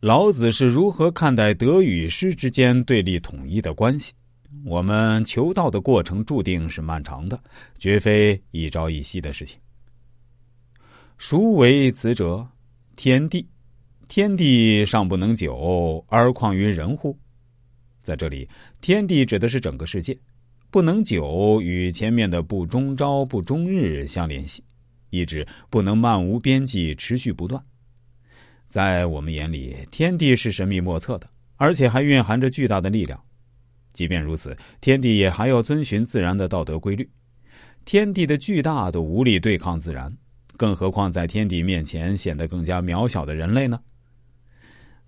老子是如何看待德与失之间对立统一的关系？我们求道的过程注定是漫长的，绝非一朝一夕的事情。孰为此者？天地，天地尚不能久，而况于人乎？在这里，天地指的是整个世界，不能久与前面的不终朝不终日相联系，意指不能漫无边际、持续不断。在我们眼里，天地是神秘莫测的，而且还蕴含着巨大的力量。即便如此，天地也还要遵循自然的道德规律。天地的巨大都无力对抗自然。更何况，在天地面前显得更加渺小的人类呢？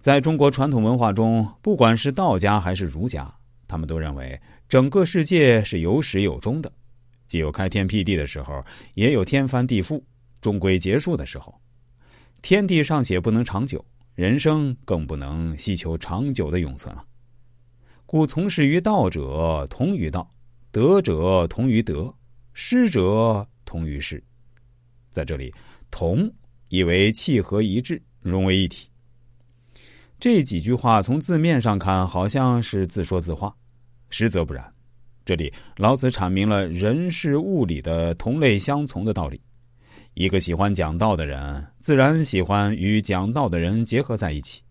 在中国传统文化中，不管是道家还是儒家，他们都认为整个世界是有始有终的，既有开天辟地的时候，也有天翻地覆、终归结束的时候。天地尚且不能长久，人生更不能希求长久的永存了。故从事于道者同于道，德者同于德，失者同于失。在这里，同意为契合一致，融为一体。这几句话从字面上看，好像是自说自话，实则不然。这里老子阐明了人事物理的同类相从的道理。一个喜欢讲道的人，自然喜欢与讲道的人结合在一起，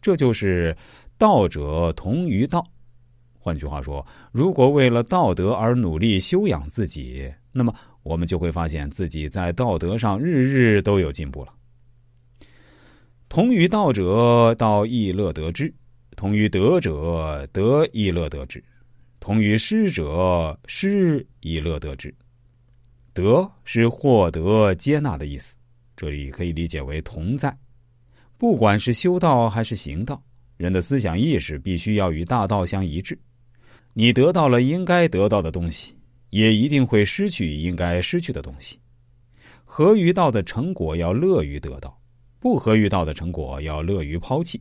这就是道者同于道。换句话说，如果为了道德而努力修养自己，那么。我们就会发现自己在道德上日日都有进步了。同于道者，道亦乐得之；同于德者，德亦乐得之；同于失者，失亦乐得之。德是获得、接纳的意思，这里可以理解为同在。不管是修道还是行道，人的思想意识必须要与大道相一致。你得到了应该得到的东西。也一定会失去应该失去的东西。合于道的成果要乐于得到，不合于道的成果要乐于抛弃。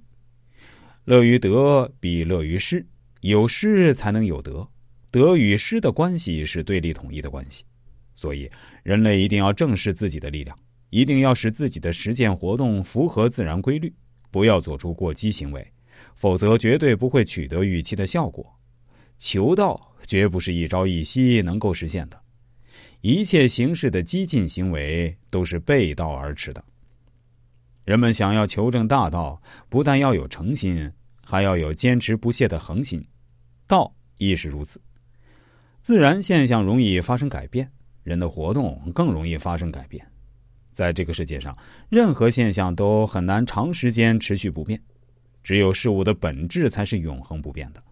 乐于得比乐于失，有失才能有得，得与失的关系是对立统一的关系。所以，人类一定要正视自己的力量，一定要使自己的实践活动符合自然规律，不要做出过激行为，否则绝对不会取得预期的效果。求道。绝不是一朝一夕能够实现的，一切形式的激进行为都是背道而驰的。人们想要求证大道，不但要有诚心，还要有坚持不懈的恒心。道亦是如此。自然现象容易发生改变，人的活动更容易发生改变。在这个世界上，任何现象都很难长时间持续不变，只有事物的本质才是永恒不变的。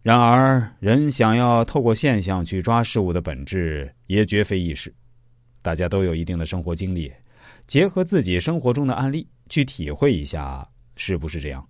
然而，人想要透过现象去抓事物的本质，也绝非易事。大家都有一定的生活经历，结合自己生活中的案例去体会一下，是不是这样？